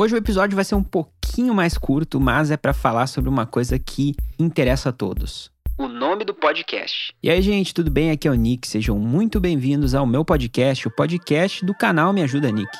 Hoje o episódio vai ser um pouquinho mais curto, mas é para falar sobre uma coisa que interessa a todos. O nome do podcast. E aí, gente, tudo bem? Aqui é o Nick. Sejam muito bem-vindos ao meu podcast, o podcast do canal Me Ajuda Nick.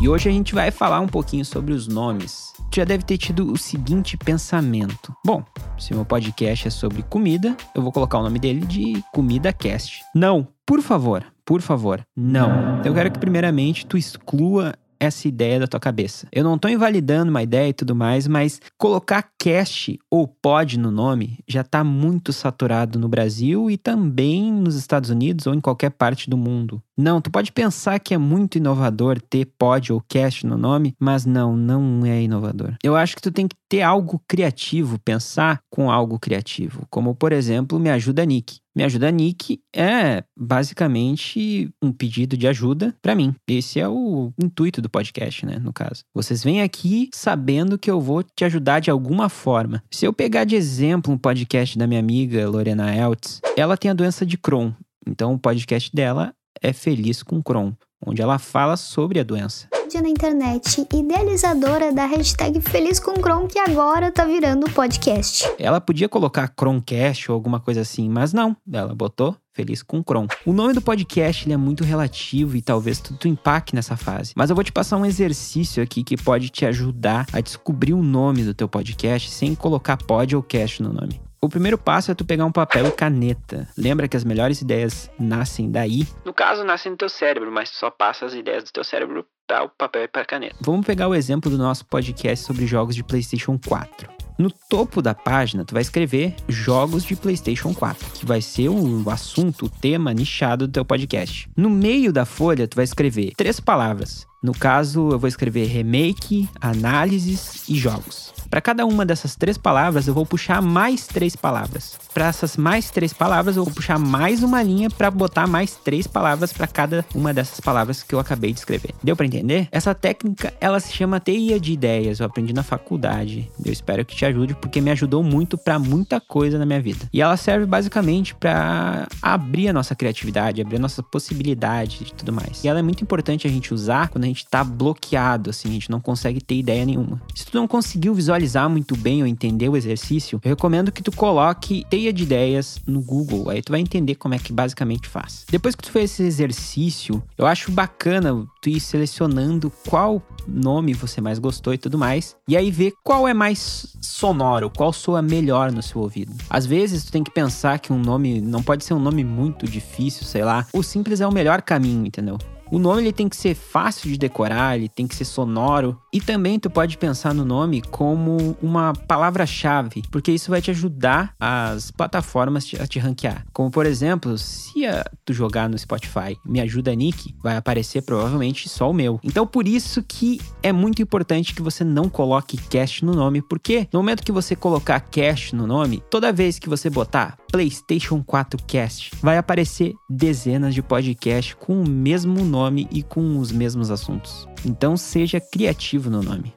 E hoje a gente vai falar um pouquinho sobre os nomes. Já deve ter tido o seguinte pensamento: bom, se meu podcast é sobre comida, eu vou colocar o nome dele de Comida Cast. Não, por favor, por favor, não. Eu quero que primeiramente tu exclua essa ideia da tua cabeça. Eu não estou invalidando uma ideia e tudo mais, mas colocar cast ou pod no nome já está muito saturado no Brasil e também nos Estados Unidos ou em qualquer parte do mundo. Não, tu pode pensar que é muito inovador ter pod ou cast no nome, mas não, não é inovador. Eu acho que tu tem que ter algo criativo, pensar com algo criativo, como por exemplo, me ajuda Nick. Me ajuda Nick é basicamente um pedido de ajuda para mim. Esse é o intuito do podcast, né, no caso. Vocês vêm aqui sabendo que eu vou te ajudar de alguma forma. Se eu pegar de exemplo um podcast da minha amiga Lorena Eltz, ela tem a doença de Crohn. Então o podcast dela é Feliz com Crohn, onde ela fala sobre a doença na internet, idealizadora da hashtag Feliz com Chrome, que agora tá virando podcast. Ela podia colocar Chromecast ou alguma coisa assim, mas não, ela botou Feliz com Chrome. O nome do podcast ele é muito relativo e talvez tu, tu empaque nessa fase. Mas eu vou te passar um exercício aqui que pode te ajudar a descobrir o nome do teu podcast sem colocar pod ou cast no nome. O primeiro passo é tu pegar um papel e caneta. Lembra que as melhores ideias nascem daí? No caso, nascem no teu cérebro, mas tu só passa as ideias do teu cérebro para o papel e para a caneta. Vamos pegar o exemplo do nosso podcast sobre jogos de PlayStation 4. No topo da página, tu vai escrever jogos de PlayStation 4, que vai ser o assunto, o tema nichado do teu podcast. No meio da folha, tu vai escrever três palavras. No caso, eu vou escrever remake, análises e jogos. Para cada uma dessas três palavras, eu vou puxar mais três palavras. Para essas mais três palavras, eu vou puxar mais uma linha para botar mais três palavras para cada uma dessas palavras que eu acabei de escrever. Deu para entender? Essa técnica, ela se chama teia de ideias. Eu aprendi na faculdade. Eu espero que te ajude porque me ajudou muito para muita coisa na minha vida. E ela serve basicamente para abrir a nossa criatividade, abrir a nossa possibilidade e tudo mais. E ela é muito importante a gente usar quando a gente tá bloqueado, assim, a gente não consegue ter ideia nenhuma. Se tu não conseguiu visualizar muito bem ou entender o exercício, eu recomendo que tu coloque teia de ideias no Google. Aí tu vai entender como é que basicamente faz. Depois que tu fez esse exercício, eu acho bacana tu ir selecionando qual nome você mais gostou e tudo mais. E aí ver qual é mais sonoro, qual soa melhor no seu ouvido. Às vezes tu tem que pensar que um nome não pode ser um nome muito difícil, sei lá. O simples é o melhor caminho, entendeu? O nome ele tem que ser fácil de decorar, ele tem que ser sonoro. E também tu pode pensar no nome como uma palavra-chave, porque isso vai te ajudar as plataformas a te ranquear. Como por exemplo, se tu jogar no Spotify, me ajuda Nick, vai aparecer provavelmente só o meu. Então por isso que é muito importante que você não coloque cast no nome, porque no momento que você colocar cast no nome, toda vez que você botar PlayStation 4 Cast, vai aparecer dezenas de podcasts com o mesmo nome e com os mesmos assuntos. Então seja criativo no nome.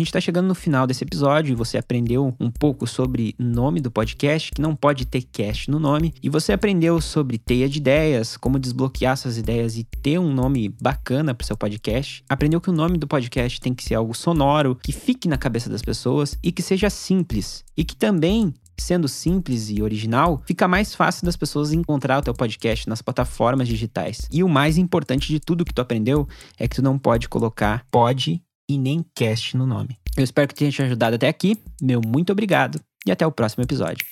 Gente está chegando no final desse episódio e você aprendeu um pouco sobre nome do podcast, que não pode ter cast no nome, e você aprendeu sobre teia de ideias, como desbloquear suas ideias e ter um nome bacana para seu podcast. Aprendeu que o nome do podcast tem que ser algo sonoro, que fique na cabeça das pessoas e que seja simples, e que também sendo simples e original, fica mais fácil das pessoas encontrar o teu podcast nas plataformas digitais. E o mais importante de tudo que tu aprendeu é que tu não pode colocar pode e nem cast no nome. Eu espero que tenha te ajudado até aqui. Meu muito obrigado e até o próximo episódio.